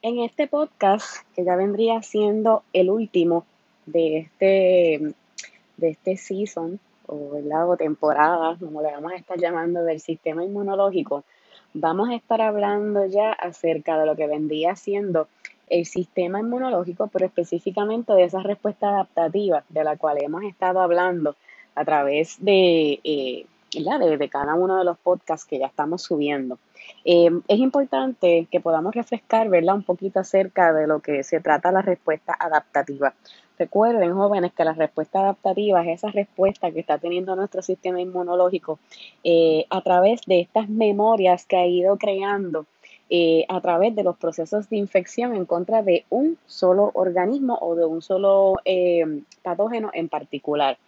En este podcast, que ya vendría siendo el último de este, de este season, o, ¿verdad? o temporada, como le vamos a estar llamando, del sistema inmunológico, vamos a estar hablando ya acerca de lo que vendría siendo el sistema inmunológico, pero específicamente de esa respuesta adaptativa de la cual hemos estado hablando a través de, eh, de, cada uno de los podcasts que ya estamos subiendo. Eh, es importante que podamos refrescar ¿verdad? un poquito acerca de lo que se trata la respuesta adaptativa. Recuerden, jóvenes, que la respuesta adaptativa es esa respuesta que está teniendo nuestro sistema inmunológico eh, a través de estas memorias que ha ido creando eh, a través de los procesos de infección en contra de un solo organismo o de un solo patógeno en particular.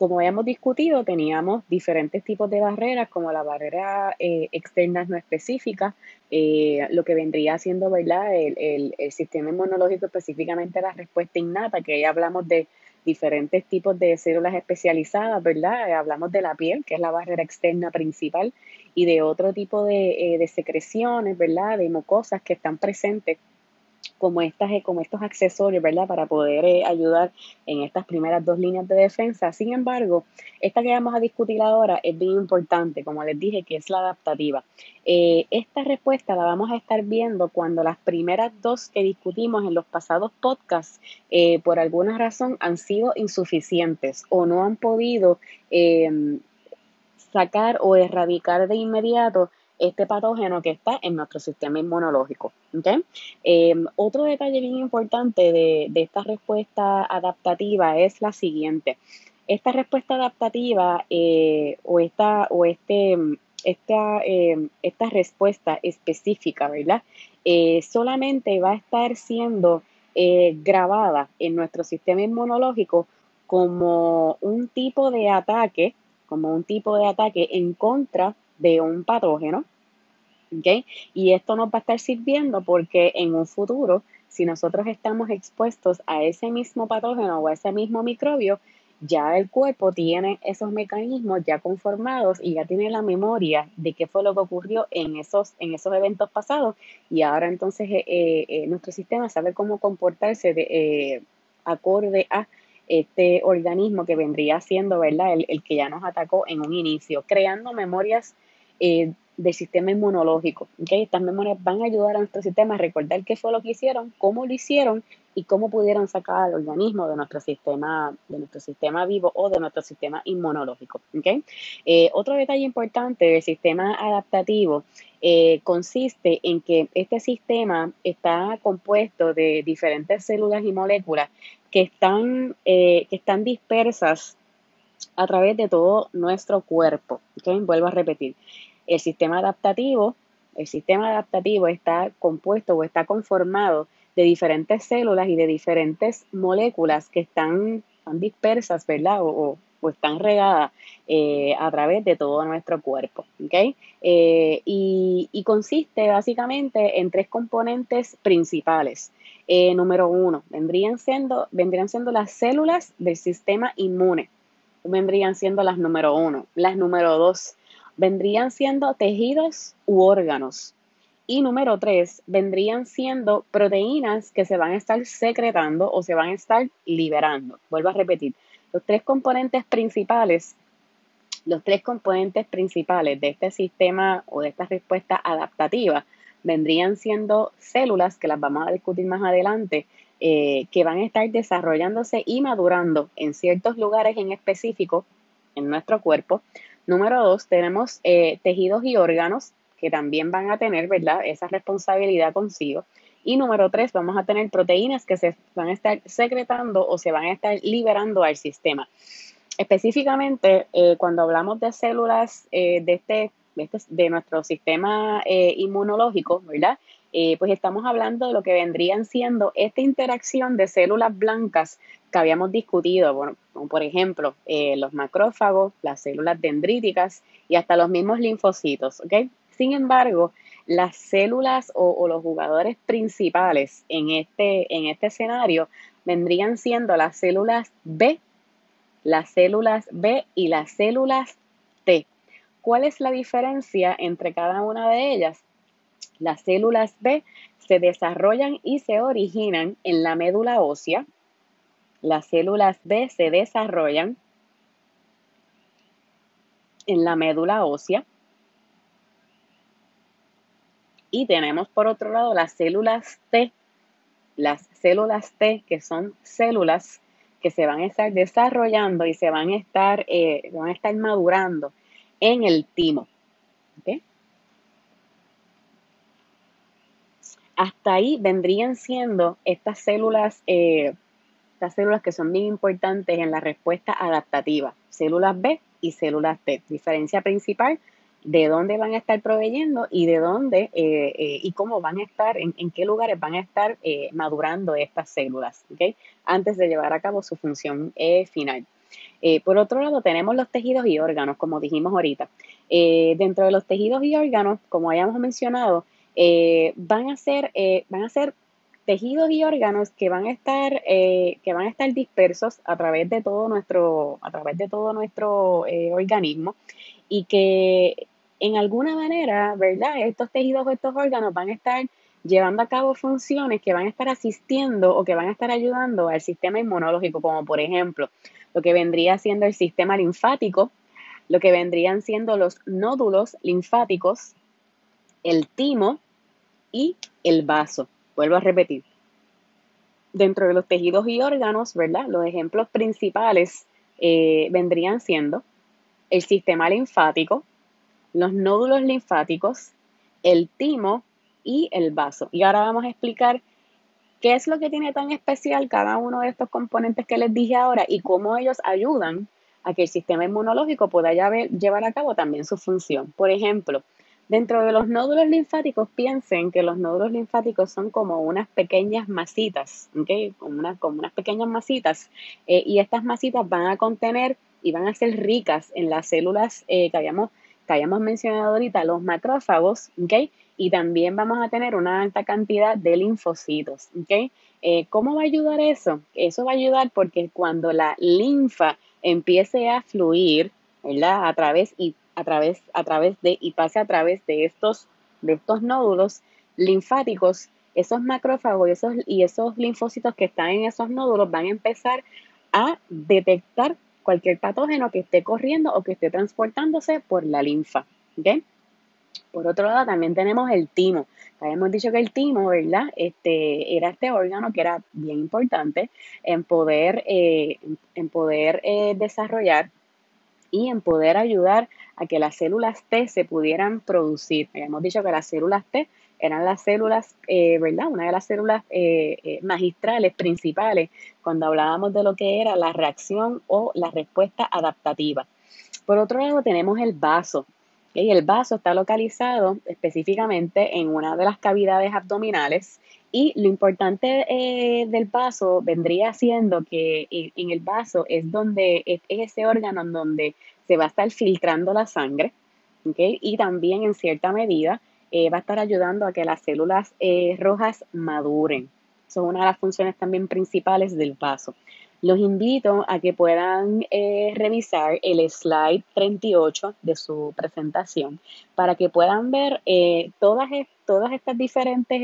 Como hemos discutido, teníamos diferentes tipos de barreras, como la barrera eh, externa no específica, eh, lo que vendría siendo ¿verdad? El, sistema inmunológico, específicamente la respuesta innata, que ya hablamos de diferentes tipos de células especializadas, ¿verdad? Hablamos de la piel, que es la barrera externa principal, y de otro tipo de, eh, secreciones, ¿verdad? De mucosas que están presentes como, estas, eh, como estos accesorios, ¿verdad? Para poder eh, ayudar en estas primeras dos líneas de defensa. Sin embargo, esta que vamos a discutir ahora es bien importante, como les dije, que es la adaptativa. Eh, esta respuesta la vamos a estar viendo cuando las primeras dos que discutimos en los pasados podcasts, por alguna razón, han sido insuficientes o no han podido sacar o erradicar de inmediato este patógeno que está en nuestro sistema inmunológico. Eh, otro detalle bien importante de, esta respuesta adaptativa es la siguiente. Esta respuesta adaptativa eh, o, esta, o este, esta, eh, esta respuesta específica, ¿verdad? solamente va a estar siendo grabada en nuestro sistema inmunológico como un tipo de ataque, como un tipo de ataque en contra de un patógeno. Y esto nos va a estar sirviendo porque en un futuro, si nosotros estamos expuestos a ese mismo patógeno o a ese mismo microbio, ya el cuerpo tiene esos mecanismos ya conformados y ya tiene la memoria de qué fue lo que ocurrió en esos, en esos eventos pasados y ahora entonces eh, eh, nuestro sistema sabe cómo comportarse de, eh, acorde a este organismo que vendría siendo ¿verdad? El, el, que ya nos atacó en un inicio, creando memorias eh, del sistema inmunológico. ¿okay? Estas memorias van a ayudar a nuestro sistema a recordar qué fue lo que hicieron, cómo lo hicieron y cómo pudieron sacar al organismo de nuestro sistema, de nuestro sistema vivo o de nuestro sistema inmunológico. ¿okay? Eh, otro detalle importante del sistema adaptativo eh, consiste en que este sistema está compuesto de diferentes células y moléculas que están, que están dispersas a través de todo nuestro cuerpo. ¿okay? Vuelvo a repetir. El sistema adaptativo, el sistema adaptativo está compuesto o está conformado de diferentes células y de diferentes moléculas que están, dispersas, ¿verdad? O, están regadas eh, a través de todo nuestro cuerpo. Eh, y, consiste básicamente en tres componentes principales. Eh, número uno, vendrían siendo, vendrían siendo las células del sistema inmune. Vendrían siendo las número uno. Las número dos vendrían siendo tejidos u órganos. Y número tres, vendrían siendo proteínas que se van a estar secretando o se van a estar liberando. Vuelvo a repetir, los tres componentes principales, los tres componentes principales de este sistema o de esta respuesta adaptativa vendrían siendo células que las vamos a discutir más adelante, eh, que van a estar desarrollándose y madurando en ciertos lugares en específico en nuestro cuerpo, Número dos, tenemos eh, tejidos y órganos que también van a tener, ¿verdad?, esa responsabilidad consigo. Y número tres, vamos a tener proteínas que se van a estar secretando o se van a estar liberando al sistema. Específicamente, eh, cuando hablamos de células eh, este, de, este, de, nuestro sistema inmunológico, ¿verdad? pues estamos hablando de lo que vendrían siendo esta interacción de células blancas que habíamos discutido, bueno, por ejemplo eh, los macrófagos, las células dendríticas y hasta los mismos linfocitos, ¿ok? Sin embargo, las células o, los jugadores principales en este, en este escenario vendrían siendo las células B, las células B y las células T. ¿Cuál es la diferencia entre cada una de ellas? Las células B se desarrollan y se originan en la médula ósea. Las células B se desarrollan en la médula ósea. Y tenemos por otro lado las células T, las células T que son células que se van a estar desarrollando y se van a estar, eh, van a estar madurando en el timo. Hasta ahí vendrían siendo estas células, eh, estas células que son bien importantes en la respuesta adaptativa, células B y células T. Diferencia principal de dónde van a estar proveyendo y de dónde eh, eh, y cómo van a estar, en, qué lugares van a estar eh, madurando estas células, ¿ok? Antes de llevar a cabo su función final. por otro lado, tenemos los tejidos y órganos, como dijimos ahorita. dentro de los tejidos y órganos, como hayamos mencionado, van a ser, van a ser tejidos y órganos que van a estar, que van a estar dispersos a través de todo nuestro, a través de todo nuestro organismo y que en alguna manera, ¿verdad? Estos tejidos o estos órganos van a estar llevando a cabo funciones que van a estar asistiendo o que van a estar ayudando al sistema inmunológico, como por ejemplo lo que vendría siendo el sistema linfático, lo que vendrían siendo los nódulos linfáticos, el timo y el vaso. Vuelvo a repetir. Dentro de los tejidos y órganos, ¿verdad? Los ejemplos principales eh, vendrían siendo el sistema linfático, los nódulos linfáticos, el timo y el vaso. Y ahora vamos a explicar qué es lo que tiene tan especial cada uno de estos componentes que les dije ahora y cómo ellos ayudan a que el sistema inmunológico pueda llevar a cabo también su función. Por ejemplo, dentro de los nódulos linfáticos, piensen que los nódulos linfáticos son como unas pequeñas masitas, ¿ok? Como, unas pequeñas masitas. Eh, y estas masitas van a contener y van a ser ricas en las células eh, que, habíamos, que habíamos mencionado ahorita, los macrófagos, ¿ok? Y también vamos a tener una alta cantidad de linfocitos, ¿ok? Eh, ¿Cómo va a ayudar eso? Eso va a ayudar porque cuando la linfa empiece a fluir, ¿verdad? A través y a través, a través de y pase a través de estos, de estos nódulos linfáticos, esos macrófagos y esos, y esos linfocitos que están en esos nódulos van a empezar a detectar cualquier patógeno que esté corriendo o que esté transportándose por la linfa. Por otro lado, también tenemos el timo. Habíamos dicho que el timo, ¿verdad? Este, era este órgano que era bien importante en poder, eh, en poder eh, desarrollar y en poder ayudar a que las células T se pudieran producir. Habíamos dicho que las células T eran las células, eh, ¿verdad? Una de las células eh, eh, magistrales principales cuando hablábamos de lo que era la reacción o la respuesta adaptativa. Por otro lado, tenemos el vaso. y El vaso está localizado específicamente en una de las cavidades abdominales y lo importante del vaso vendría siendo que en el vaso es donde es, ese órgano en donde se va a estar filtrando la sangre, Y también en cierta medida eh, va a estar ayudando a que las células eh, rojas maduren. Son una de las funciones también principales del vaso. Los invito a que puedan eh, revisar el slide 38 de su presentación para que puedan ver todas, todas estas diferentes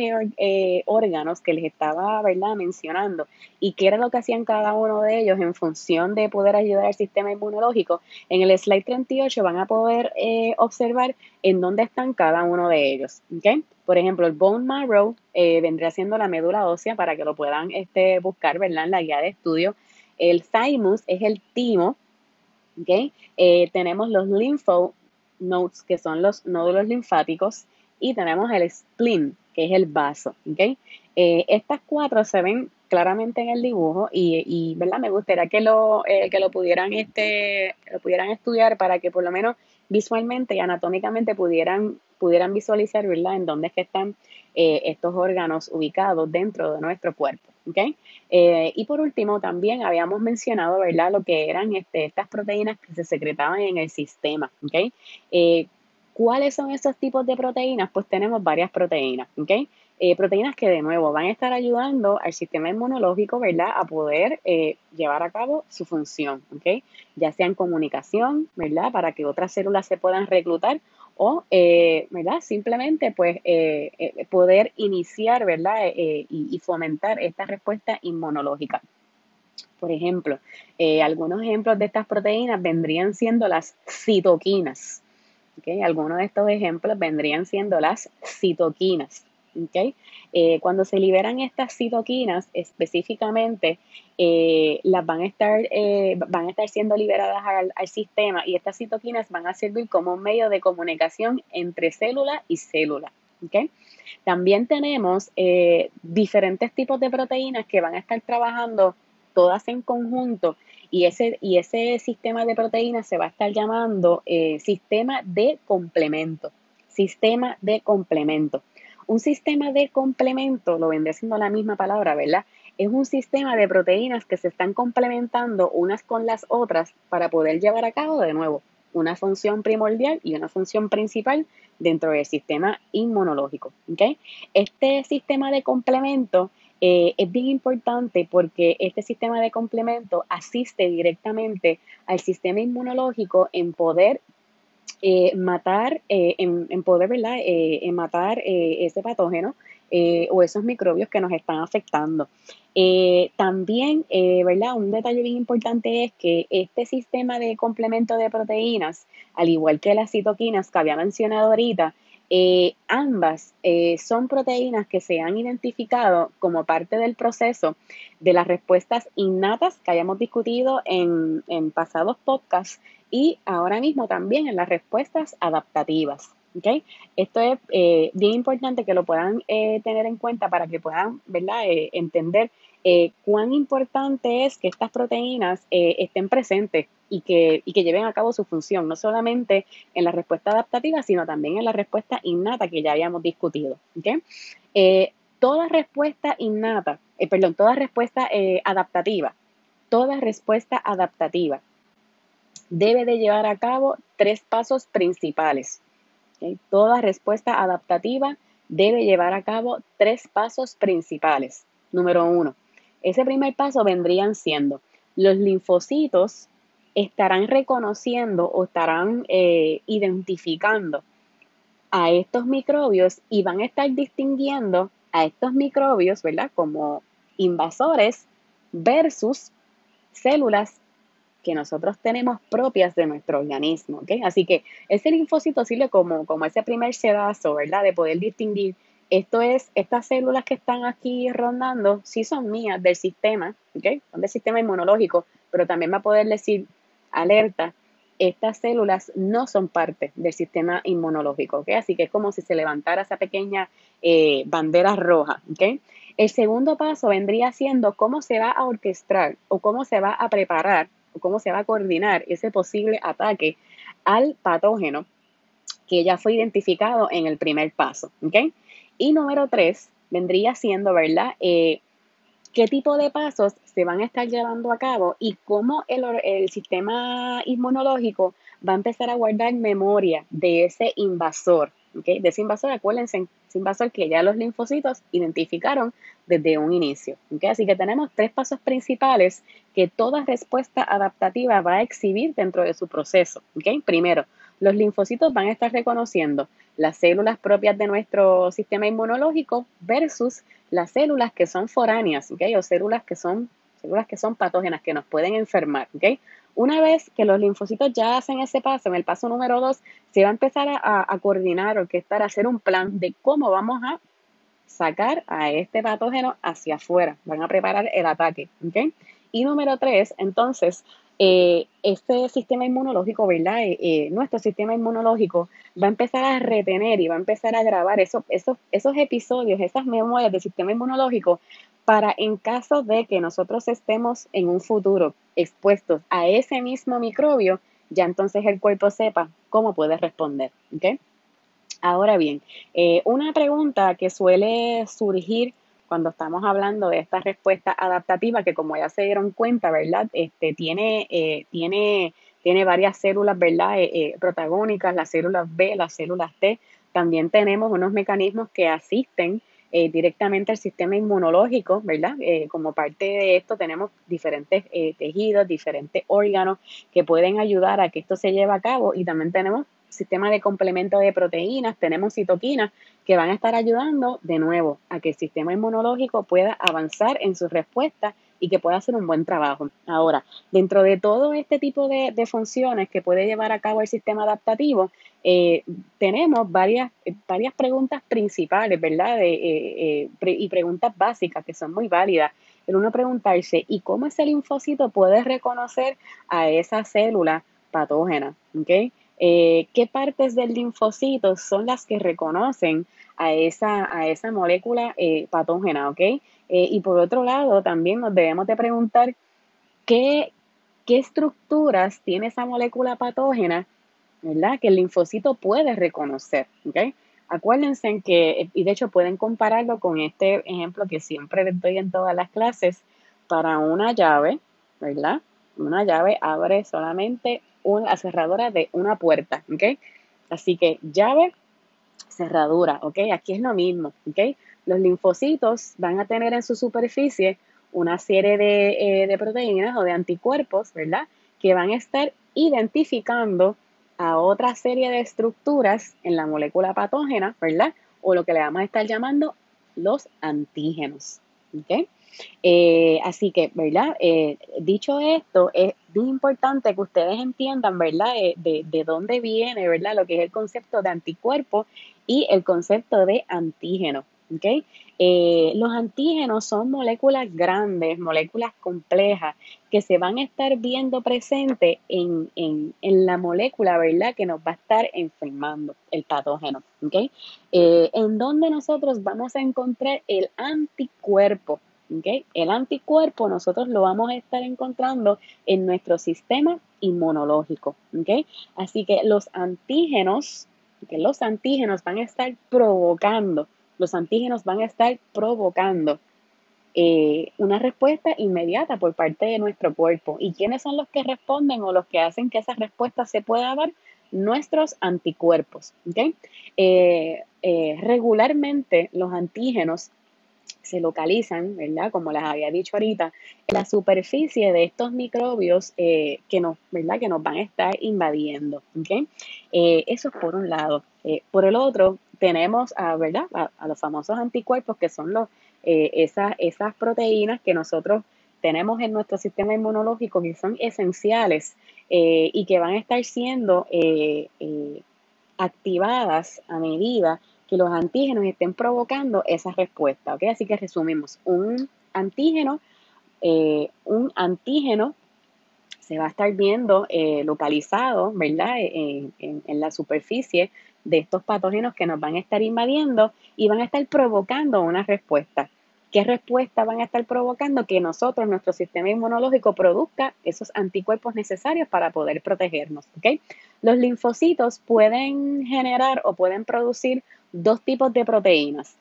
órganos que les estaba ¿verdad? mencionando y qué era lo que hacían cada uno de ellos en función de poder ayudar al sistema inmunológico. En el slide 38 van a poder observar en dónde están cada uno de ellos. ¿okay? Por ejemplo, el bone marrow eh, vendría siendo la médula ósea para que lo puedan este, buscar ¿verdad? en la guía de estudio. El thymus es el timo. ¿okay? Eh, tenemos los lymphonodes, que son los nódulos linfáticos. Y tenemos el spleen, que es el vaso. ¿okay? Eh, estas cuatro se ven claramente en el dibujo y, y ¿verdad? me gustaría que lo, que lo, pudieran, este, lo pudieran estudiar para que por lo menos visualmente y anatómicamente pudieran, pudieran visualizar, ¿verdad?, en dónde es que están eh, estos órganos ubicados dentro de nuestro cuerpo. ¿okay? Eh, y por último, también habíamos mencionado, ¿verdad?, lo que eran este, estas proteínas que se secretaban en el sistema. ¿okay? ¿Cuáles son esos tipos de proteínas? Pues tenemos varias proteínas. ¿okay? Eh, proteínas que de nuevo van a estar ayudando al sistema inmunológico, ¿verdad?, a poder eh, llevar a cabo su función, ¿ok? Ya sea en comunicación, ¿verdad?, para que otras células se puedan reclutar o, eh, ¿verdad? Simplemente, pues, poder iniciar, ¿verdad? Y, y, fomentar esta respuesta inmunológica. Por ejemplo, algunos ejemplos de estas proteínas vendrían siendo las citoquinas. ¿Okay? Algunos de estos ejemplos vendrían siendo las citoquinas. ¿okay? Eh, cuando se liberan estas citoquinas, específicamente, eh, las van a estar, eh, van a estar siendo liberadas al, sistema y estas citoquinas van a servir como un medio de comunicación entre célula y célula. ¿okay? También tenemos diferentes tipos de proteínas que van a estar trabajando todas en conjunto y ese, y ese sistema de proteínas se va a estar llamando sistema de complemento. Sistema de complemento. Un sistema de complemento, lo vendría siendo la misma palabra, ¿verdad? Es un sistema de proteínas que se están complementando unas con las otras para poder llevar a cabo de nuevo una función primordial y una función principal dentro del sistema inmunológico. Este sistema de complemento eh, es bien importante porque este sistema de complemento asiste directamente al sistema inmunológico en poder eh, matar, eh, en, poder, ¿verdad? En matar ese patógeno o esos microbios que nos están afectando. también, ¿verdad? Un detalle bien importante es que este sistema de complemento de proteínas, al igual que las citoquinas que había mencionado ahorita, ambas son proteínas que se han identificado como parte del proceso de las respuestas innatas que hayamos discutido en, en pasados podcasts y ahora mismo también en las respuestas adaptativas. ¿okay? Esto es eh, bien importante que lo puedan eh, tener en cuenta para que puedan ¿verdad? Eh, cuán importante es que estas proteínas estén presentes y que, y que lleven a cabo su función, no solamente en la respuesta adaptativa, sino también en la respuesta innata que ya habíamos discutido. ¿okay? toda respuesta innata, perdón, toda respuesta adaptativa, toda respuesta adaptativa debe de llevar a cabo tres pasos principales. Toda respuesta adaptativa debe llevar a cabo tres pasos principales. Número uno, ese primer paso vendrían siendo los linfocitos estarán reconociendo o estarán eh, identificando a estos microbios y van a estar distinguiendo a estos microbios, ¿verdad? Como invasores versus células que nosotros tenemos propias de nuestro organismo. ¿okay? Así que ese linfocito sirve como, como ese primer sedazo, ¿verdad? De poder distinguir, esto es, estas células que están aquí rondando, sí son mías del sistema, ¿okay? Son del sistema inmunológico, pero también va a poder decir, alerta, estas células no son parte del sistema inmunológico, ¿ok? Así que es como si se levantara esa pequeña eh, bandera roja, ¿ok? El segundo paso vendría siendo cómo se va a orquestar o cómo se va a preparar cómo se va a coordinar ese posible ataque al patógeno que ya fue identificado en el primer paso. ¿okay? Y número tres vendría siendo, ¿verdad? Eh, ¿Qué tipo de pasos se van a estar llevando a cabo y cómo el, el sistema inmunológico va a empezar a guardar memoria de ese invasor? ¿okay? De ese invasor, acuérdense, ese invasor que ya los linfocitos identificaron desde un inicio. ¿okay? Así que tenemos tres pasos principales que toda respuesta adaptativa va a exhibir dentro de su proceso. ¿okay? Primero, los linfocitos van a estar reconociendo las células propias de nuestro sistema inmunológico versus las células que son foráneas, ¿okay? o células que son, células que son patógenas, que nos pueden enfermar. ¿okay? Una vez que los linfocitos ya hacen ese paso, en el paso número dos, se va a empezar a, a coordinar, orquestar, a hacer un plan de cómo vamos a sacar a este patógeno hacia afuera. Van a preparar el ataque. Y número tres, entonces, eh, este sistema inmunológico, ¿verdad? Eh, eh, nuestro sistema inmunológico va a empezar a retener y va a empezar a grabar esos, esos, esos episodios, esas memorias del sistema inmunológico para en caso de que nosotros estemos en un futuro expuestos a ese mismo microbio, ya entonces el cuerpo sepa cómo puede responder. ¿okay? Ahora bien, una pregunta que suele surgir cuando estamos hablando de esta respuesta adaptativa, que como ya se dieron cuenta, ¿verdad? Este, tiene, eh, tiene, tiene varias células, ¿verdad? Eh, protagónicas, las células B, las células T. También tenemos unos mecanismos que asisten eh, directamente al sistema inmunológico, ¿verdad? Eh, como parte de esto tenemos diferentes eh, tejidos, diferentes órganos que pueden ayudar a que esto se lleve a cabo y también tenemos sistema de complemento de proteínas, tenemos citoquinas que van a estar ayudando de nuevo a que el sistema inmunológico pueda avanzar en su respuesta y que pueda hacer un buen trabajo. Ahora, dentro de todo este tipo de, funciones que puede llevar a cabo el sistema adaptativo, eh, tenemos varias, varias preguntas principales, ¿verdad? Eh, eh, y preguntas básicas que son muy válidas. El uno preguntarse, ¿y cómo ese linfocito puede reconocer a esa célula patógena? ¿okay? ¿Qué partes del linfocito son las que reconocen a esa, a esa molécula patógena? ¿ok? Eh, y por otro lado, también nos debemos de preguntar qué, qué estructuras tiene esa molécula patógena, ¿verdad? Que el linfocito puede reconocer, ¿ok? Acuérdense que, y de hecho pueden compararlo con este ejemplo que siempre les doy en todas las clases, para una llave, ¿verdad? Una llave abre solamente una cerradura de una puerta, ¿ok? Así que llave, cerradura, ¿ok? Aquí es lo mismo, ¿ok? Los linfocitos van a tener en su superficie una serie de, eh, proteínas o de anticuerpos, ¿verdad? Que van a estar identificando a otra serie de estructuras en la molécula patógena, ¿verdad? O lo que le vamos a estar llamando los antígenos. ¿ok? Eh, así que, ¿verdad? Eh, dicho esto, es muy importante que ustedes entiendan, ¿verdad? de, de, dónde viene, ¿verdad? Lo que es el concepto de anticuerpo y el concepto de antígeno. ¿okay? Eh, los antígenos son moléculas grandes, moléculas complejas, que se van a estar viendo presentes en, la molécula, ¿verdad? Que nos va a estar enfermando el patógeno, ¿ok? Eh, en donde nosotros vamos a encontrar el anticuerpo, El anticuerpo nosotros lo vamos a estar encontrando en nuestro sistema inmunológico. Así que los antígenos, que los antígenos van a estar provocando los antígenos van a estar provocando eh, una respuesta inmediata por parte de nuestro cuerpo. ¿Y quiénes son los que responden o los que hacen que esa respuesta se pueda dar? Nuestros anticuerpos. Eh, eh, regularmente los antígenos se localizan, ¿verdad? Como les había dicho ahorita, en la superficie de estos microbios que, nos, ¿verdad? que nos van a estar invadiendo. eso es por un lado. por el otro, tenemos a, ¿verdad? A, los famosos anticuerpos, que son los, eh, esas, esas proteínas que nosotros tenemos en nuestro sistema inmunológico que son esenciales eh, y que van a estar siendo eh, activadas a medida que los antígenos estén provocando esa respuesta. ¿okay? Así que resumimos, un antígeno, un antígeno se va a estar viendo localizado, ¿verdad? En, en, la superficie de estos patógenos que nos van a estar invadiendo y van a estar provocando una respuesta. ¿Qué respuesta van a estar provocando? Que nosotros, nuestro sistema inmunológico, produzca esos anticuerpos necesarios para poder protegernos. Los linfocitos pueden generar o pueden producir dos tipos de proteínas.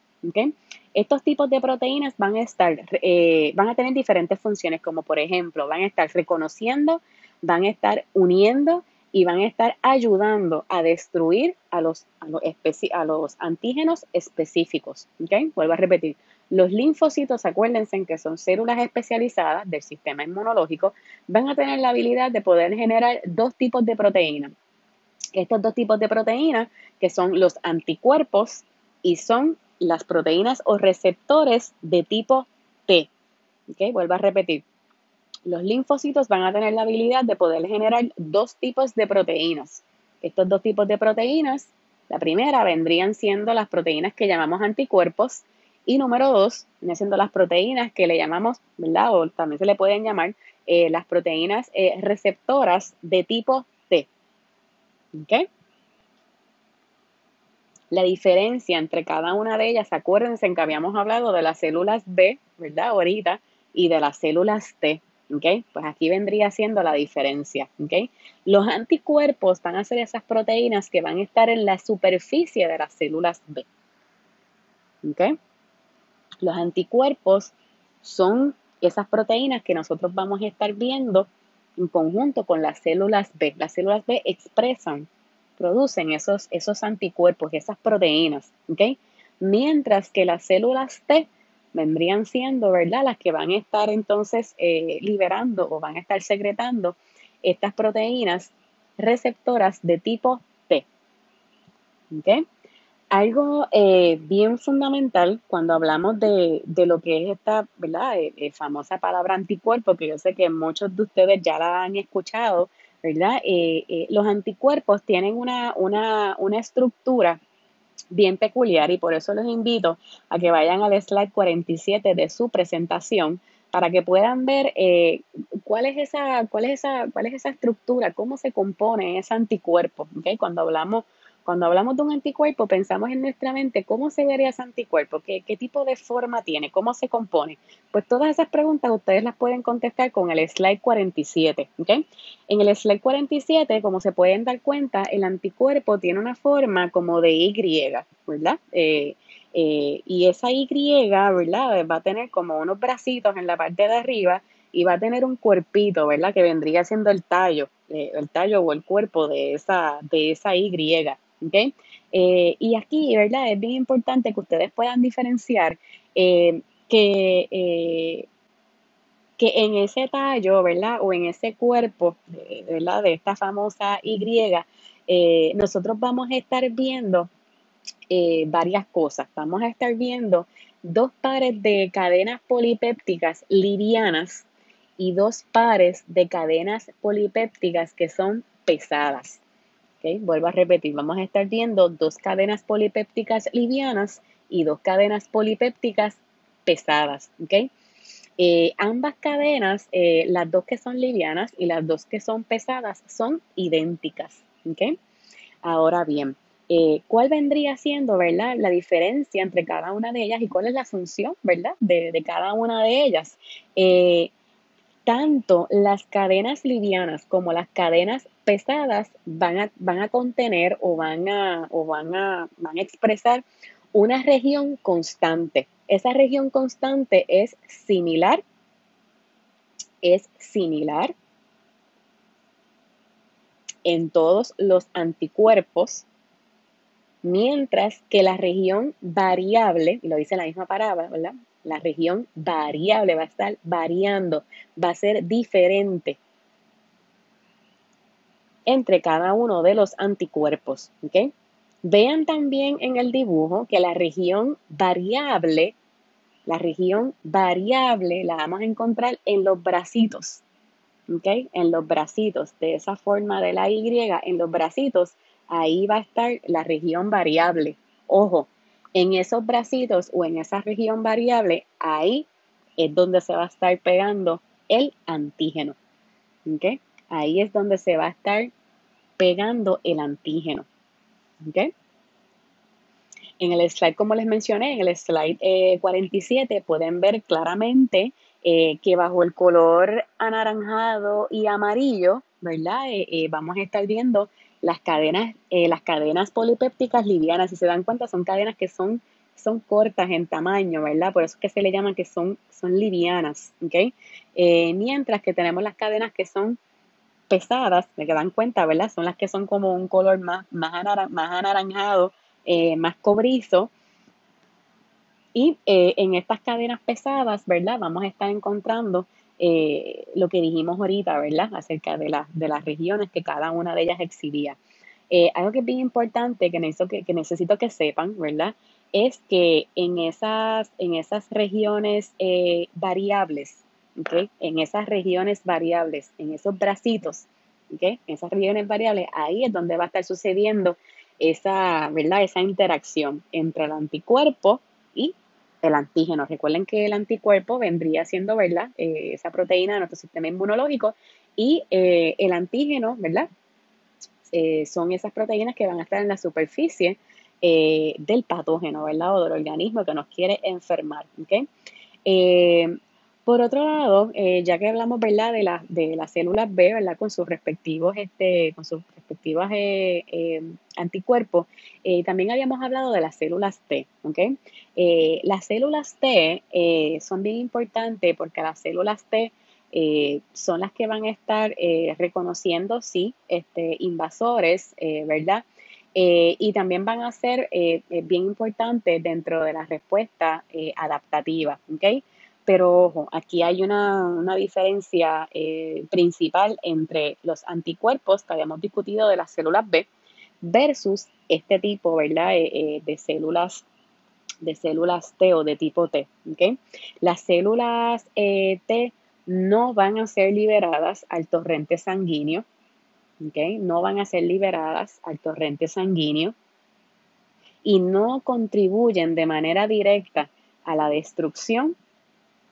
Estos tipos de proteínas van a estar, eh, van a tener diferentes funciones, como por ejemplo, van a estar reconociendo, van a estar uniendo y van a estar ayudando a destruir a los, a los, a los antígenos específicos. Vuelvo a repetir. Los linfocitos, acuérdense que son células especializadas del sistema inmunológico, van a tener la habilidad de poder generar dos tipos de proteínas. Estos dos tipos de proteínas, que son los anticuerpos y son las proteínas o receptores de tipo T. ¿Okay? Vuelvo a repetir los linfocitos van a tener la habilidad de poder generar dos tipos de proteínas. Estos dos tipos de proteínas, la primera vendrían siendo las proteínas que llamamos anticuerpos y número dos, vienen siendo las proteínas que le llamamos, ¿verdad? O también se le pueden llamar eh, las proteínas eh, receptoras de tipo ¿Ok? La diferencia entre cada una de ellas, acuérdense que habíamos hablado de las células B, ¿verdad? Ahorita, y de las células T. Pues aquí vendría siendo la diferencia, Los anticuerpos van a ser esas proteínas que van a estar en la superficie de las células B, Los anticuerpos son esas proteínas que nosotros vamos a estar viendo en conjunto con las células B. Las células B expresan, producen esos, esos anticuerpos, esas proteínas, Mientras que las células T vendrían siendo, ¿verdad? Las que van a estar entonces eh, liberando o van a estar secretando estas proteínas receptoras de tipo T. ¿okay? Algo eh, bien fundamental cuando hablamos de, lo que es esta, ¿verdad? Eh, eh, famosa palabra anticuerpo, que yo sé que muchos de ustedes ya la han escuchado, ¿verdad? los anticuerpos tienen una, una, una estructura bien peculiar y por eso los invito a que vayan al slide 47 de su presentación para que puedan ver eh, cuál, es esa, cuál, es esa, cuál es esa estructura, cómo se compone ese anticuerpo. ¿okay? Cuando hablamos cuando hablamos de un anticuerpo, pensamos en nuestra mente cómo se vería ese anticuerpo, qué, tipo de forma tiene, cómo se compone. Pues todas esas preguntas ustedes las pueden contestar con el slide 47. ¿okay? En el slide 47, como se pueden dar cuenta, el anticuerpo tiene una forma como de Y, ¿verdad? Eh, eh, y esa Y, ¿verdad? Va a tener como unos bracitos en la parte de arriba y va a tener un cuerpito, ¿verdad? Que vendría siendo el tallo, eh, el tallo o el cuerpo de esa, de esa Y. ¿okay? Eh, y aquí, ¿verdad? Es bien importante que ustedes puedan diferenciar eh, que, eh, que en ese tallo, ¿verdad? O en ese cuerpo, ¿verdad? De esta famosa Y, nosotros vamos a estar viendo varias cosas. Vamos a estar viendo dos pares de cadenas polipépticas livianas y dos pares de cadenas polipépticas que son pesadas. Vuelvo a repetir, vamos a estar viendo dos cadenas polipépticas livianas y dos cadenas polipépticas pesadas. Eh, ambas cadenas, eh, las dos que son livianas y las dos que son pesadas, son idénticas. Ahora bien, eh, ¿cuál vendría siendo, verdad, la diferencia entre cada una de ellas y cuál es la función, verdad, de, de cada una de ellas? tanto las cadenas livianas como las cadenas pesadas van a, van a contener o van a, o van, a, van a expresar una región constante. Esa región constante es similar, es similar en todos los anticuerpos, mientras que la región variable, y lo dice la misma palabra, la región variable, va a estar variando, va a ser diferente entre cada uno de los anticuerpos. Vean también en el dibujo que la región variable, la región variable la vamos a encontrar en los bracitos. En los bracitos, de esa forma de la Y, en los bracitos, ahí va a estar la región variable. Ojo, en esos bracitos o en esa región variable, ahí es donde se va a estar pegando el antígeno. ¿okay? Ahí es donde se va a estar pegando el antígeno. ¿okay? En el slide, como les mencioné, en el slide 47 eh, pueden ver claramente eh, que bajo el color anaranjado y amarillo, ¿verdad? Eh, vamos a estar viendo las cadenas, las cadenas polipépticas livianas, si se dan cuenta, son cadenas que son, son cortas en tamaño, ¿verdad? Por eso es que se le llaman que son, son livianas, ¿ok? Mientras que tenemos las cadenas que son pesadas, me dan cuenta, ¿verdad? Son las que son como un color más, más, más anaranjado, eh, más cobrizo. Y en estas cadenas pesadas, ¿verdad? Vamos a estar encontrando eh, lo que dijimos ahorita, ¿verdad? Acerca de, de las regiones que cada una de ellas exhibía. Eh, algo que es bien importante que necesito que, necesito que sepan, ¿verdad? Es que en esas, en esas regiones eh, variables, En esas regiones variables, en esos bracitos, ¿okay? En esas regiones variables, ahí es donde va a estar sucediendo esa, ¿verdad? Esa interacción entre el anticuerpo y el antígeno. Recuerden que el anticuerpo vendría siendo, ¿verdad? Eh, esa proteína de nuestro sistema inmunológico y eh, el antígeno, ¿verdad? Eh, son esas proteínas que van a estar en la superficie del patógeno, ¿verdad? O del organismo que nos quiere enfermar, ¿ok? Por otro lado, eh, ya que hablamos, ¿verdad? De, la, de las células B, ¿verdad? Con sus respectivos, este, con sus respectivas eh, eh, anticuerpos, también habíamos hablado de las células T, ¿ok? las células T son bien importantes porque las células T son las que van a estar reconociendo, sí, este, invasores, ¿verdad? y también van a ser bien importantes dentro de la respuesta adaptativa, ¿ok? Pero ojo, aquí hay una, diferencia eh, principal entre los anticuerpos que habíamos discutido de las células B versus este tipo, ¿verdad? Eh, eh, de células de células T o de tipo T. Las células T no van a ser liberadas al torrente sanguíneo. No van a ser liberadas al torrente sanguíneo y no contribuyen de manera directa a la destrucción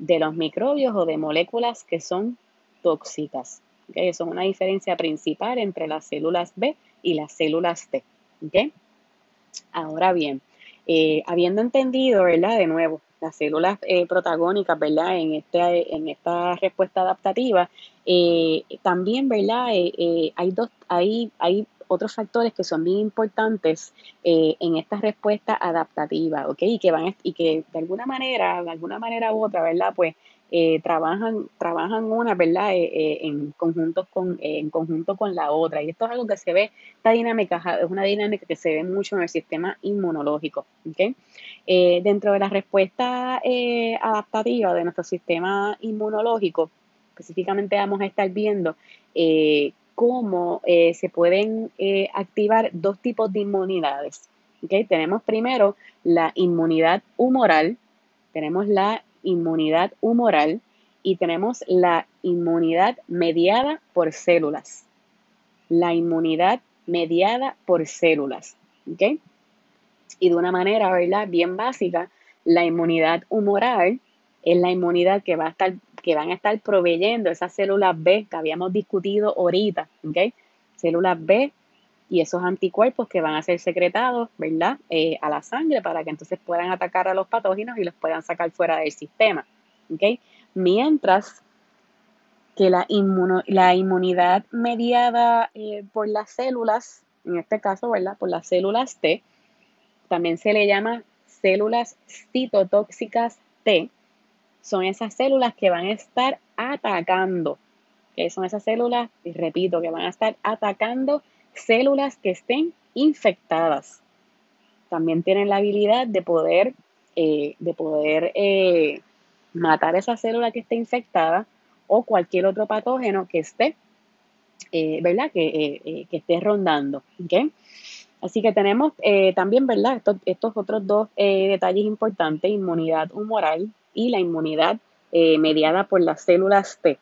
de los microbios o de moléculas que son tóxicas. ¿okay? Eso es una diferencia principal entre las células B y las células T. ¿okay? Ahora bien, eh, habiendo entendido, ¿verdad? De nuevo, las células eh, protagónicas, ¿verdad? En, este, en esta respuesta adaptativa, eh, también, ¿verdad? hay, dos, hay, hay otros factores que son bien importantes en esta respuesta adaptativa, ¿ok? Y que van y que de alguna manera, de alguna manera u otra, ¿verdad? Pues eh, trabajan, trabajan una, ¿verdad? Eh, eh, en, conjunto con, en conjunto con la otra. Y esto es algo que se ve, esta dinámica es una dinámica que se ve mucho en el sistema inmunológico. ¿okay? dentro de la respuesta adaptativa de nuestro sistema inmunológico, específicamente vamos a estar viendo cómo se pueden activar dos tipos de inmunidades. ¿okay? Tenemos primero la inmunidad humoral, tenemos la inmunidad humoral y tenemos la inmunidad mediada por células. La inmunidad mediada por células. ¿Ok? Y de una manera, ¿verdad? Bien básica, la inmunidad humoral es la inmunidad que va a estar, que van a estar proveyendo esas células B que habíamos discutido ahorita, ¿ok? Células B y esos anticuerpos que van a ser secretados, ¿verdad? Eh, a la sangre para que entonces puedan atacar a los patógenos y los puedan sacar fuera del sistema, ¿ok? Mientras que la, inmunidad mediada eh, por las células, en este caso, ¿verdad? Por las células T, también se le llama células citotóxicas T, son esas células que van a estar atacando, que son esas células, y repito, que van a estar atacando células que estén infectadas. También tienen la habilidad de poder, eh, de poder eh, matar esa célula que esté infectada o cualquier otro patógeno que esté, eh, ¿verdad? Que, esté rondando. Así que tenemos también, ¿verdad? Estos, otros dos detalles importantes, inmunidad humoral y la inmunidad mediada por las células T.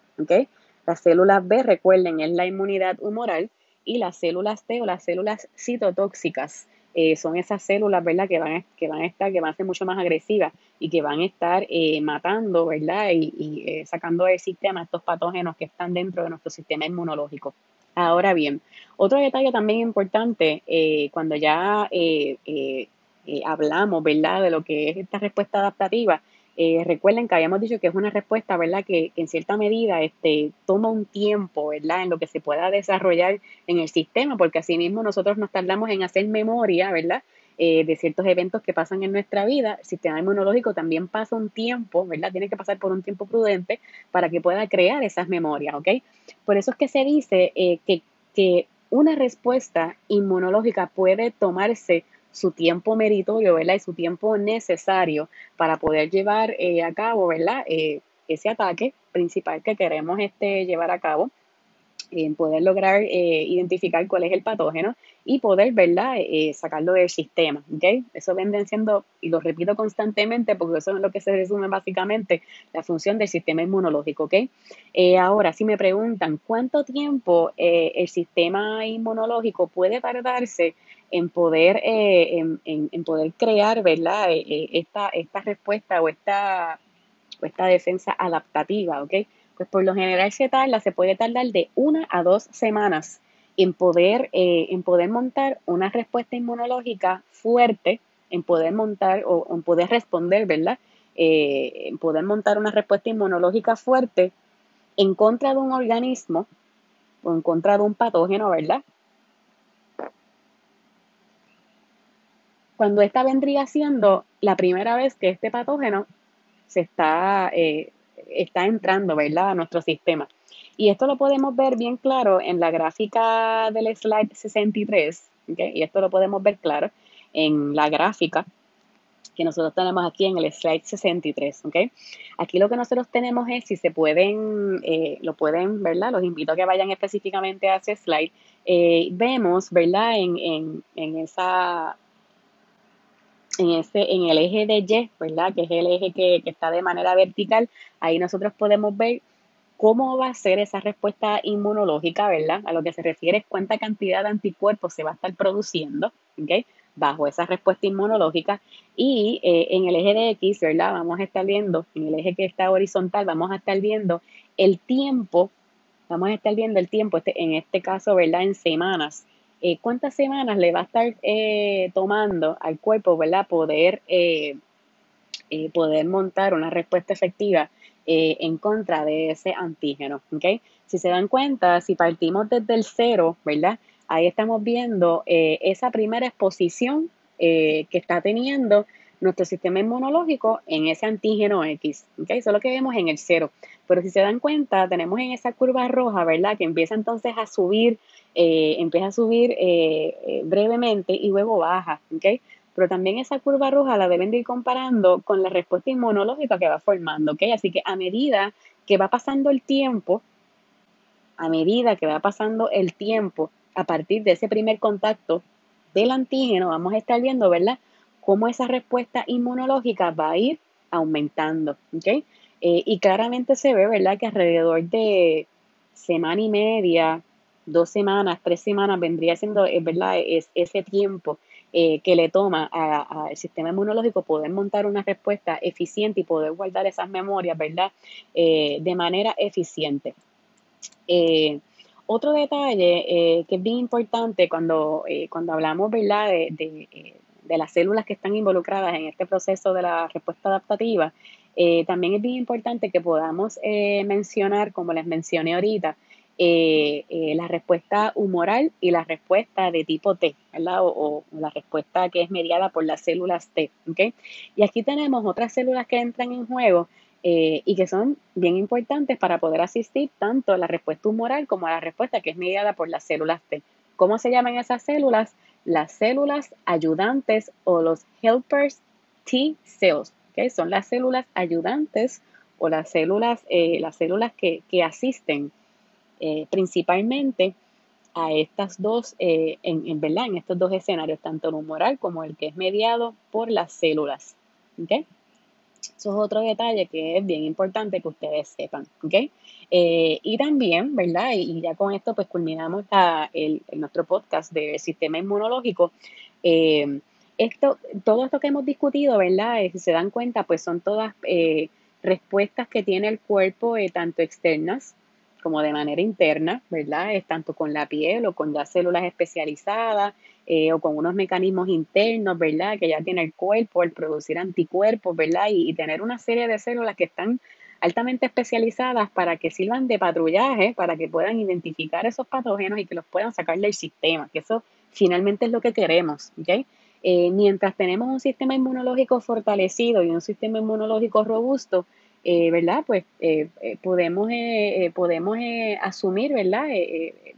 Las células B, recuerden, es la inmunidad humoral y las células T o las células citotóxicas eh, son esas células, ¿verdad? Que van, a, que van a estar, que van a ser mucho más agresivas y que van a estar eh, matando, ¿verdad? Y, eh, sacando del sistema estos patógenos que están dentro de nuestro sistema inmunológico. Ahora bien, otro detalle también importante, cuando ya hablamos, ¿verdad? De lo que es esta respuesta adaptativa, eh, recuerden que habíamos dicho que es una respuesta, ¿verdad? Que, en cierta medida este, toma un tiempo, ¿verdad? En lo que se pueda desarrollar en el sistema, porque así mismo nosotros nos tardamos en hacer memoria, ¿verdad? Eh, de ciertos eventos que pasan en nuestra vida. El sistema inmunológico también pasa un tiempo, ¿verdad? Tiene que pasar por un tiempo prudente para que pueda crear esas memorias, ¿ok? Por eso es que se dice eh, que, que una respuesta inmunológica puede tomarse su tiempo meritorio, ¿verdad? Y su tiempo necesario para poder llevar eh, a cabo, ¿verdad? Eh, ese ataque principal que queremos este, llevar a cabo en poder lograr eh, identificar cuál es el patógeno y poder, ¿verdad?, sacarlo del sistema, ¿ok? Eso venden siendo, y lo repito constantemente porque eso es lo que se resume básicamente, la función del sistema inmunológico, ¿ok? Ahora, si me preguntan cuánto tiempo el sistema inmunológico puede tardarse en poder, en, en, poder crear, ¿verdad?, esta, esta respuesta o esta, o esta defensa adaptativa, ¿ok? Pues por lo general se tarda, se puede tardar de una a dos semanas en poder, eh, en poder montar una respuesta inmunológica fuerte, en poder montar o en poder responder, ¿verdad? Eh, en poder montar una respuesta inmunológica fuerte en contra de un organismo o en contra de un patógeno, ¿verdad? Cuando esta vendría siendo la primera vez que este patógeno se está, eh, está entrando, ¿verdad?, a nuestro sistema. Y esto lo podemos ver bien claro en la gráfica del slide 63, ¿okay? y esto lo podemos ver claro en la gráfica que nosotros tenemos aquí en el slide 63, ¿ok? Aquí lo que nosotros tenemos es, si se pueden, eh, lo pueden, ¿verdad? Los invito a que vayan específicamente a ese slide. Eh, vemos, ¿verdad? En, en, en esa, en, ese, en el eje de Y, ¿verdad? Que es el eje que, que está de manera vertical, ahí nosotros podemos ver cómo va a ser esa respuesta inmunológica, ¿verdad? A lo que se refiere es cuánta cantidad de anticuerpos se va a estar produciendo, ¿ok? Bajo esa respuesta inmunológica. Y eh, en el eje de X, ¿verdad? Vamos a estar viendo, en el eje que está horizontal, vamos a estar viendo el tiempo, vamos a estar viendo el tiempo, este, en este caso, ¿verdad? En semanas. Eh, ¿Cuántas semanas le va a estar eh, tomando al cuerpo, ¿verdad? Poder, poder montar una respuesta efectiva eh, en contra de ese antígeno. ¿okay? Si se dan cuenta, si partimos desde el cero, ¿verdad? Ahí estamos viendo eh, esa primera exposición eh, que está teniendo nuestro sistema inmunológico en ese antígeno X. ¿okay? Eso que vemos en el cero. Pero si se dan cuenta, tenemos en esa curva roja, ¿verdad? Que empieza entonces a subir, empieza a subir brevemente y luego baja. ¿okay? pero también esa curva roja la deben de ir comparando con la respuesta inmunológica que va formando, ¿ok? Así que a medida que va pasando el tiempo, a medida que va pasando el tiempo, a partir de ese primer contacto del antígeno, vamos a estar viendo, ¿verdad? Cómo esa respuesta inmunológica va a ir aumentando, ¿ok? Eh, y claramente se ve, ¿verdad? Que alrededor de semana y media, dos semanas, tres semanas, vendría siendo, eh, ¿verdad? Es ese tiempo eh, que le toma al sistema inmunológico poder montar una respuesta eficiente y poder guardar esas memorias, ¿verdad? Eh, de manera eficiente. Otro detalle que es bien importante cuando, cuando hablamos, ¿verdad? De, de, las células que están involucradas en este proceso de la respuesta adaptativa, también es bien importante que podamos mencionar, como les mencioné ahorita, eh, eh, la respuesta humoral y la respuesta de tipo T, ¿verdad? O, la respuesta que es mediada por las células T. Y aquí tenemos otras células que entran en juego eh, y que son bien importantes para poder asistir tanto a la respuesta humoral como a la respuesta que es mediada por las células T. ¿Cómo se llaman esas células? Las células ayudantes o los helpers T cells, ¿ok? Son las células ayudantes o las células, las células que, que asisten eh, principalmente a estas dos, eh, en, ¿verdad? en estos dos escenarios, tanto el humoral como el que es mediado por las células. ¿okay? Eso es otro detalle que es bien importante que ustedes sepan. ¿okay? Eh, y también, ¿verdad? Y, ya con esto pues culminamos el, nuestro podcast del sistema inmunológico. esto, todo esto que hemos discutido, ¿verdad? si se dan cuenta, pues son todas respuestas que tiene el cuerpo, tanto externas como de manera interna, ¿verdad? Es tanto con la piel o con las células especializadas eh, o con unos mecanismos internos, ¿verdad? Que ya tiene el cuerpo, el producir anticuerpos, ¿verdad? Y, tener una serie de células que están altamente especializadas para que sirvan de patrullaje, para que puedan identificar esos patógenos y que los puedan sacar del sistema, que eso finalmente es lo que queremos, ¿ok? Eh, mientras tenemos un sistema inmunológico fortalecido y un sistema inmunológico robusto, eh, ¿verdad? Pues eh, eh, podemos, podemos asumir, ¿verdad?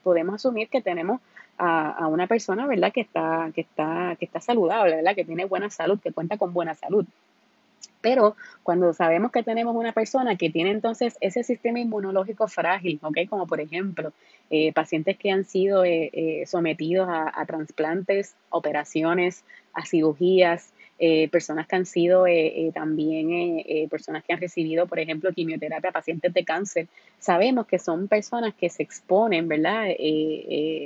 podemos asumir que tenemos a, a, una persona, ¿verdad? Que está, que, está, que está saludable, ¿verdad? Que tiene buena salud, que cuenta con buena salud. Pero cuando sabemos que tenemos una persona que tiene entonces ese sistema inmunológico frágil, ¿ok? Como por ejemplo, pacientes que han sido sometidos a, a trasplantes, operaciones, a cirugías, eh, personas que han sido eh, eh, también personas que han recibido, por ejemplo, quimioterapia, pacientes de cáncer. Sabemos que son personas que se exponen, ¿verdad?,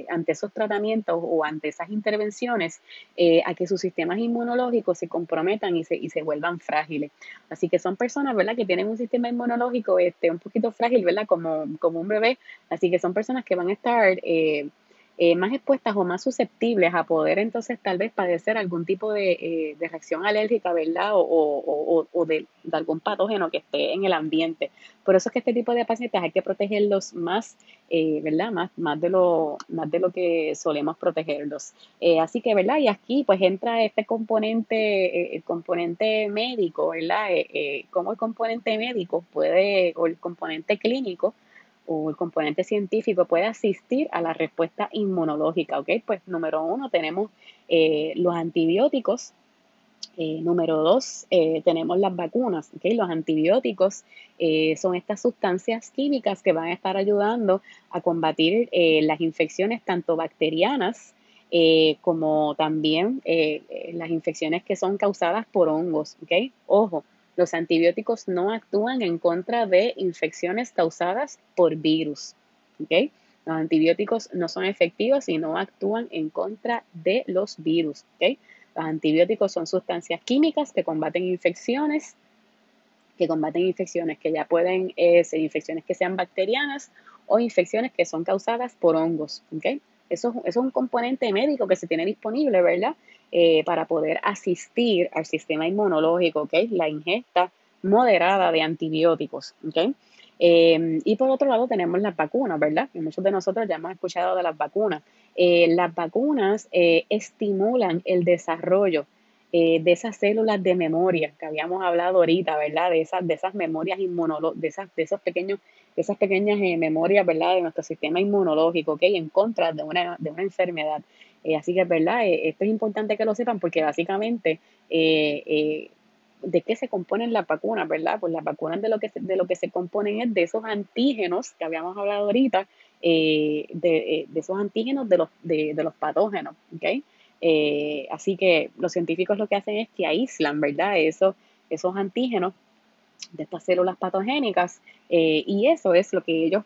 ante esos tratamientos o ante esas intervenciones a que sus sistemas inmunológicos se comprometan y se, y se vuelvan frágiles. Así que son personas, ¿verdad?, que tienen un sistema inmunológico este, un poquito frágil, ¿verdad?, como, como un bebé. Así que son personas que van a estar... Eh, más expuestas o más susceptibles a poder entonces tal vez padecer algún tipo de, eh, reacción alérgica, ¿verdad? O, de, algún patógeno que esté en el ambiente. Por eso es que este tipo de pacientes hay que protegerlos más, eh, ¿verdad? Más, más, de lo, más de lo que solemos protegerlos. así que, ¿verdad? Y aquí pues entra este componente, el componente médico, ¿verdad? cómo el componente médico puede, o el componente clínico, o el componente científico puede asistir a la respuesta inmunológica, ¿ok? Pues número uno tenemos eh, los antibióticos, Eh, número dos, eh, tenemos las vacunas, ¿okay? los antibióticos son estas sustancias químicas que van a estar ayudando a combatir las infecciones tanto bacterianas como también las infecciones que son causadas por hongos. ¿okay? Ojo, los antibióticos no actúan en contra de infecciones causadas por virus. Los antibióticos no son efectivos y no actúan en contra de los virus. Los antibióticos son sustancias químicas que combaten infecciones, que combaten infecciones que ya pueden eh, ser infecciones que sean bacterianas o infecciones que son causadas por hongos. Eso, es un componente médico que se tiene disponible, ¿verdad? Eh, para poder asistir al sistema inmunológico, ¿ok? La ingesta moderada de antibióticos. Em, y por otro lado tenemos las vacunas, ¿verdad? Muchos de nosotros ya hemos escuchado de las vacunas. Eh, las vacunas eh, estimulan el desarrollo de esas células de memoria que habíamos hablado ahorita, ¿verdad? De esas, de esas memorias inmunológicas, de, esas, de esos pequeños, esas pequeñas memorias, ¿verdad? De nuestro sistema inmunológico, ¿ok? En contra de una, de una enfermedad. Así que, ¿verdad? esto es importante que lo sepan porque básicamente de qué se componen las vacunas, ¿verdad? Pues las vacunas de lo que se, de lo que se componen es de esos antígenos que habíamos hablado ahorita, eh, eh, de, esos antígenos de los, de, los patógenos, ¿ok? Eh, así que los científicos lo que hacen es que aíslan, ¿verdad? Esos, esos antígenos de estas células patogénicas y eso es lo que ellos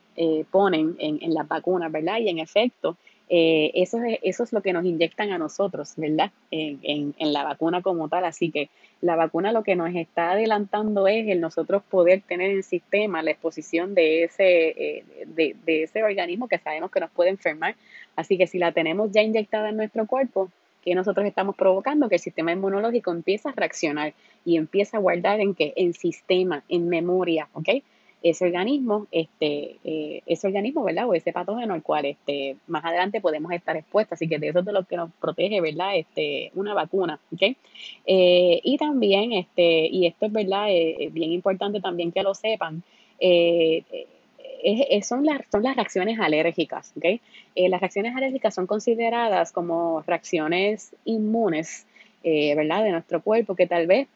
ponen en, en las vacunas, ¿verdad? Y en efecto, eh, eso, es, eso es lo que nos inyectan a nosotros, ¿verdad? En, la vacuna como tal. Así que la vacuna lo que nos está adelantando es el nosotros poder tener en sistema la exposición de ese, eh, de, ese organismo que sabemos que nos puede enfermar. Así que si la tenemos ya inyectada en nuestro cuerpo, que nosotros estamos provocando que el sistema inmunológico empieza a reaccionar y empieza a guardar en qué? En sistema, en memoria, ¿ok? Ese organismo, este, eh, ese organismo, ¿verdad? O ese patógeno al cual este, más adelante podemos estar expuestos. Así que de eso es de lo que nos protege, ¿verdad? Este, una vacuna, ¿ok? Eh, y también, este, y esto es, ¿verdad? Eh, bien importante también que lo sepan, son, las, son las reacciones alérgicas, ¿ok? las reacciones alérgicas son consideradas como reacciones inmunes, ¿verdad? De nuestro cuerpo que tal vez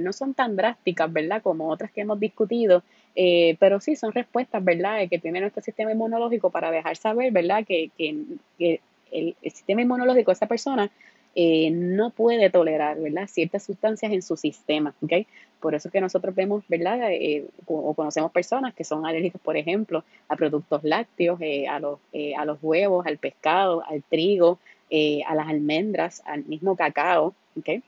no son tan drásticas, ¿verdad? Como otras que hemos discutido, eh, pero sí, son respuestas, ¿verdad?, que tiene nuestro sistema inmunológico para dejar saber, ¿verdad?, que, el, sistema inmunológico de esa persona eh, no puede tolerar, ¿verdad?, ciertas sustancias en su sistema, ¿ok? Por eso que nosotros vemos, ¿verdad?, eh, o conocemos personas que son alérgicas, por ejemplo, a productos lácteos, a, los, a los huevos, al pescado, al trigo, a las almendras, al mismo cacao, ¿ok?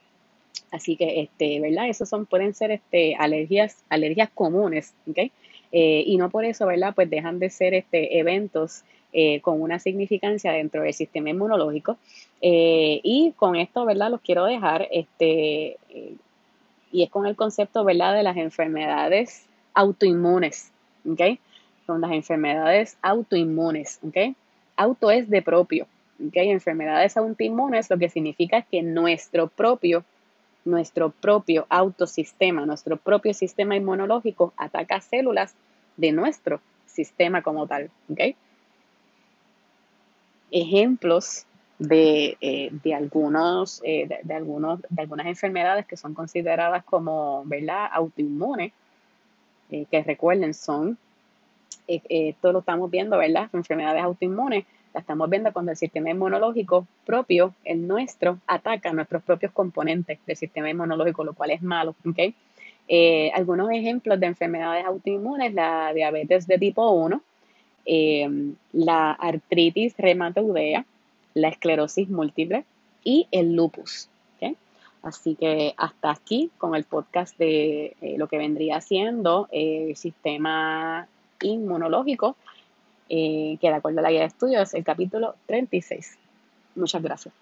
Así que, este, ¿verdad? Esos son, pueden ser este, alergias, alergias comunes, ¿ok? Eh, y no por eso, ¿verdad? Pues dejan de ser este, eventos eh, con una significancia dentro del sistema inmunológico. Eh, y con esto, ¿verdad? Los quiero dejar, este, y es con el concepto, ¿verdad? De las enfermedades autoinmunes, ¿ok? Son las enfermedades autoinmunes, ¿ok? Auto es de propio, ¿ok? Enfermedades autoinmunes lo que significa es que nuestro propio nuestro propio autosistema, nuestro propio sistema inmunológico ataca células de nuestro sistema como tal. Ejemplos de, eh, algunos, eh, de, algunos, de algunas enfermedades que son consideradas como ¿verdad? autoinmunes, eh, que recuerden son, esto lo estamos viendo, ¿verdad? Enfermedades autoinmunes la estamos viendo cuando el sistema inmunológico propio, el nuestro, ataca nuestros propios componentes del sistema inmunológico, lo cual es malo. ¿okay? Eh, algunos ejemplos de enfermedades autoinmunes, la diabetes de tipo 1, eh, la artritis reumatoidea, la esclerosis múltiple y el lupus. Así que hasta aquí con el podcast de eh, lo que vendría siendo el sistema inmunológico eh, que de acuerdo a la guía de estudios es el capítulo 36. Muchas gracias.